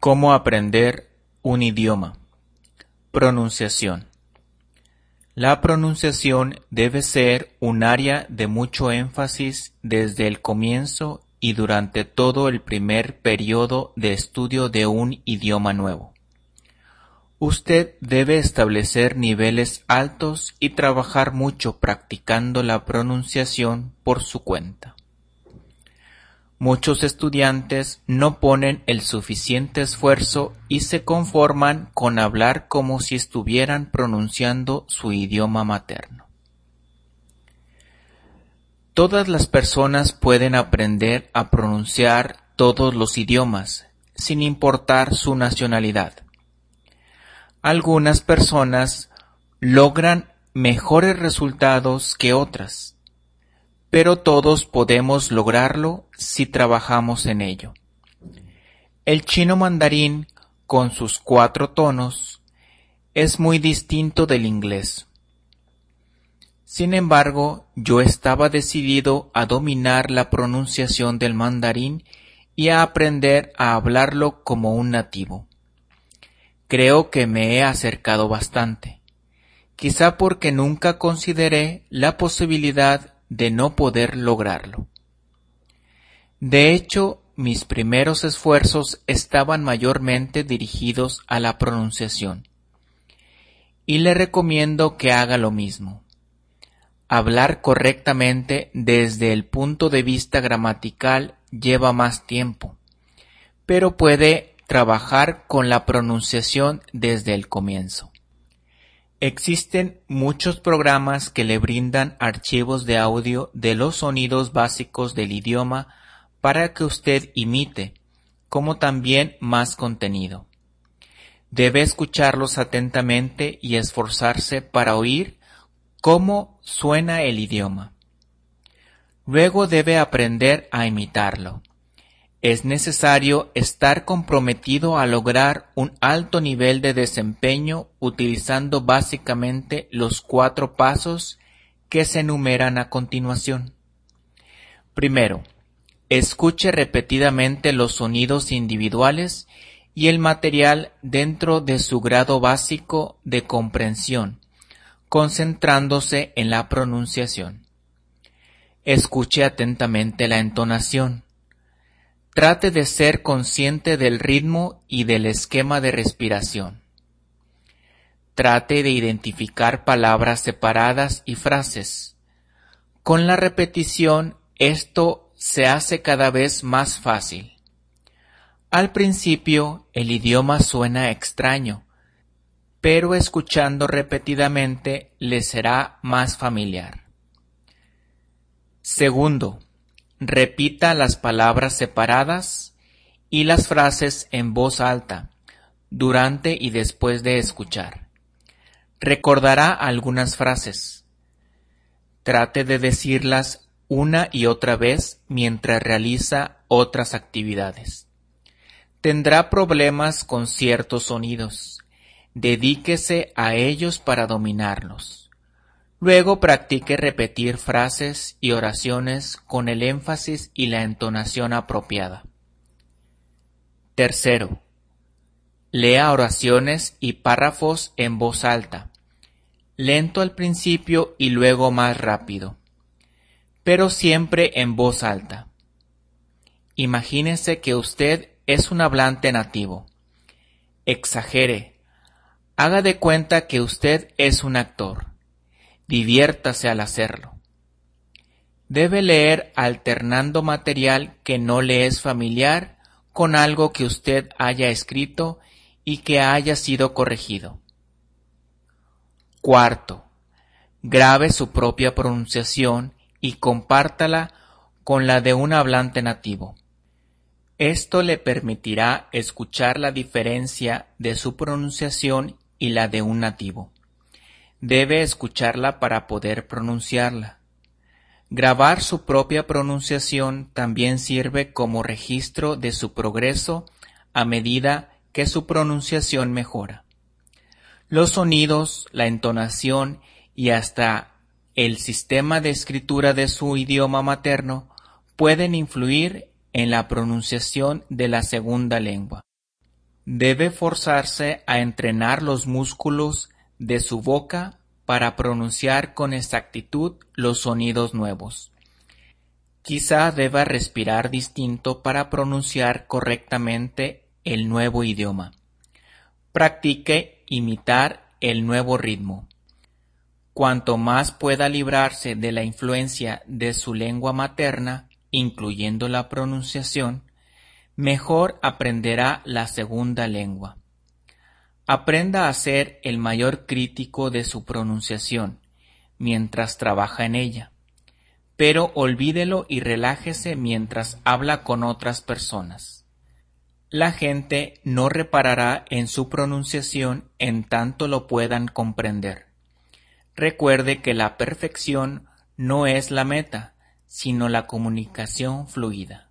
Cómo aprender un idioma. Pronunciación. La pronunciación debe ser un área de mucho énfasis desde el comienzo y durante todo el primer periodo de estudio de un idioma nuevo. Usted debe establecer niveles altos y trabajar mucho practicando la pronunciación por su cuenta. Muchos estudiantes no ponen el suficiente esfuerzo y se conforman con hablar como si estuvieran pronunciando su idioma materno. Todas las personas pueden aprender a pronunciar todos los idiomas, sin importar su nacionalidad. Algunas personas logran mejores resultados que otras pero todos podemos lograrlo si trabajamos en ello. El chino mandarín, con sus cuatro tonos, es muy distinto del inglés. Sin embargo, yo estaba decidido a dominar la pronunciación del mandarín y a aprender a hablarlo como un nativo. Creo que me he acercado bastante, quizá porque nunca consideré la posibilidad de no poder lograrlo. De hecho, mis primeros esfuerzos estaban mayormente dirigidos a la pronunciación. Y le recomiendo que haga lo mismo. Hablar correctamente desde el punto de vista gramatical lleva más tiempo, pero puede trabajar con la pronunciación desde el comienzo. Existen muchos programas que le brindan archivos de audio de los sonidos básicos del idioma para que usted imite, como también más contenido. Debe escucharlos atentamente y esforzarse para oír cómo suena el idioma. Luego debe aprender a imitarlo. Es necesario estar comprometido a lograr un alto nivel de desempeño utilizando básicamente los cuatro pasos que se enumeran a continuación. Primero, escuche repetidamente los sonidos individuales y el material dentro de su grado básico de comprensión, concentrándose en la pronunciación. Escuche atentamente la entonación Trate de ser consciente del ritmo y del esquema de respiración. Trate de identificar palabras separadas y frases. Con la repetición esto se hace cada vez más fácil. Al principio el idioma suena extraño, pero escuchando repetidamente le será más familiar. Segundo, Repita las palabras separadas y las frases en voz alta, durante y después de escuchar. Recordará algunas frases. Trate de decirlas una y otra vez mientras realiza otras actividades. Tendrá problemas con ciertos sonidos. Dedíquese a ellos para dominarlos. Luego practique repetir frases y oraciones con el énfasis y la entonación apropiada. Tercero, lea oraciones y párrafos en voz alta, lento al principio y luego más rápido, pero siempre en voz alta. Imagínese que usted es un hablante nativo. Exagere. Haga de cuenta que usted es un actor Diviértase al hacerlo. Debe leer alternando material que no le es familiar con algo que usted haya escrito y que haya sido corregido. Cuarto, grabe su propia pronunciación y compártala con la de un hablante nativo. Esto le permitirá escuchar la diferencia de su pronunciación y la de un nativo. Debe escucharla para poder pronunciarla. Grabar su propia pronunciación también sirve como registro de su progreso a medida que su pronunciación mejora. Los sonidos, la entonación y hasta el sistema de escritura de su idioma materno pueden influir en la pronunciación de la segunda lengua. Debe forzarse a entrenar los músculos de su boca para pronunciar con exactitud los sonidos nuevos. Quizá deba respirar distinto para pronunciar correctamente el nuevo idioma. Practique imitar el nuevo ritmo. Cuanto más pueda librarse de la influencia de su lengua materna, incluyendo la pronunciación, mejor aprenderá la segunda lengua. Aprenda a ser el mayor crítico de su pronunciación mientras trabaja en ella, pero olvídelo y relájese mientras habla con otras personas. La gente no reparará en su pronunciación en tanto lo puedan comprender. Recuerde que la perfección no es la meta, sino la comunicación fluida.